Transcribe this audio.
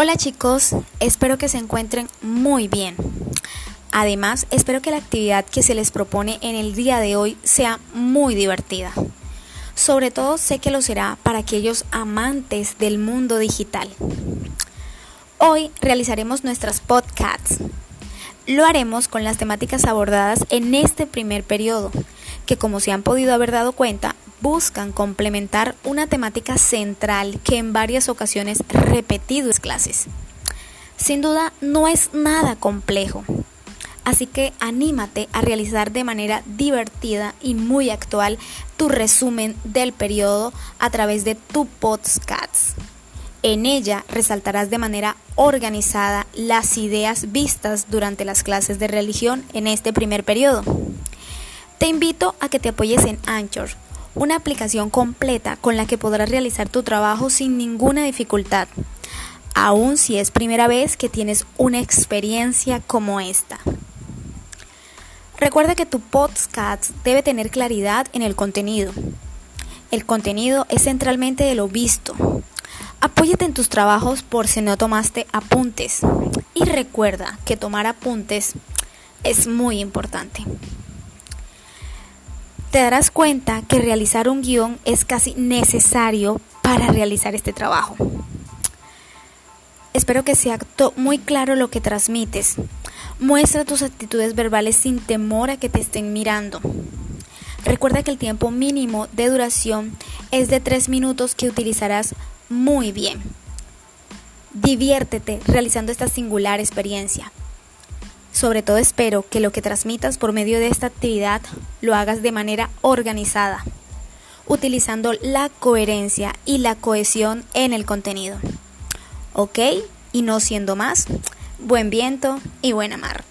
Hola chicos, espero que se encuentren muy bien. Además, espero que la actividad que se les propone en el día de hoy sea muy divertida. Sobre todo sé que lo será para aquellos amantes del mundo digital. Hoy realizaremos nuestras podcasts. Lo haremos con las temáticas abordadas en este primer periodo, que como se han podido haber dado cuenta, buscan complementar una temática central que en varias ocasiones repetido en clases. Sin duda no es nada complejo, así que anímate a realizar de manera divertida y muy actual tu resumen del periodo a través de tu podcast. En ella resaltarás de manera organizada las ideas vistas durante las clases de religión en este primer periodo. Te invito a que te apoyes en Anchor, una aplicación completa con la que podrás realizar tu trabajo sin ninguna dificultad, aun si es primera vez que tienes una experiencia como esta. Recuerda que tu podcast debe tener claridad en el contenido. El contenido es centralmente de lo visto. Apóyate en tus trabajos por si no tomaste apuntes. Y recuerda que tomar apuntes es muy importante te darás cuenta que realizar un guion es casi necesario para realizar este trabajo. Espero que sea muy claro lo que transmites. Muestra tus actitudes verbales sin temor a que te estén mirando. Recuerda que el tiempo mínimo de duración es de tres minutos que utilizarás muy bien. Diviértete realizando esta singular experiencia. Sobre todo espero que lo que transmitas por medio de esta actividad lo hagas de manera organizada, utilizando la coherencia y la cohesión en el contenido. ¿Ok? Y no siendo más, buen viento y buena mar.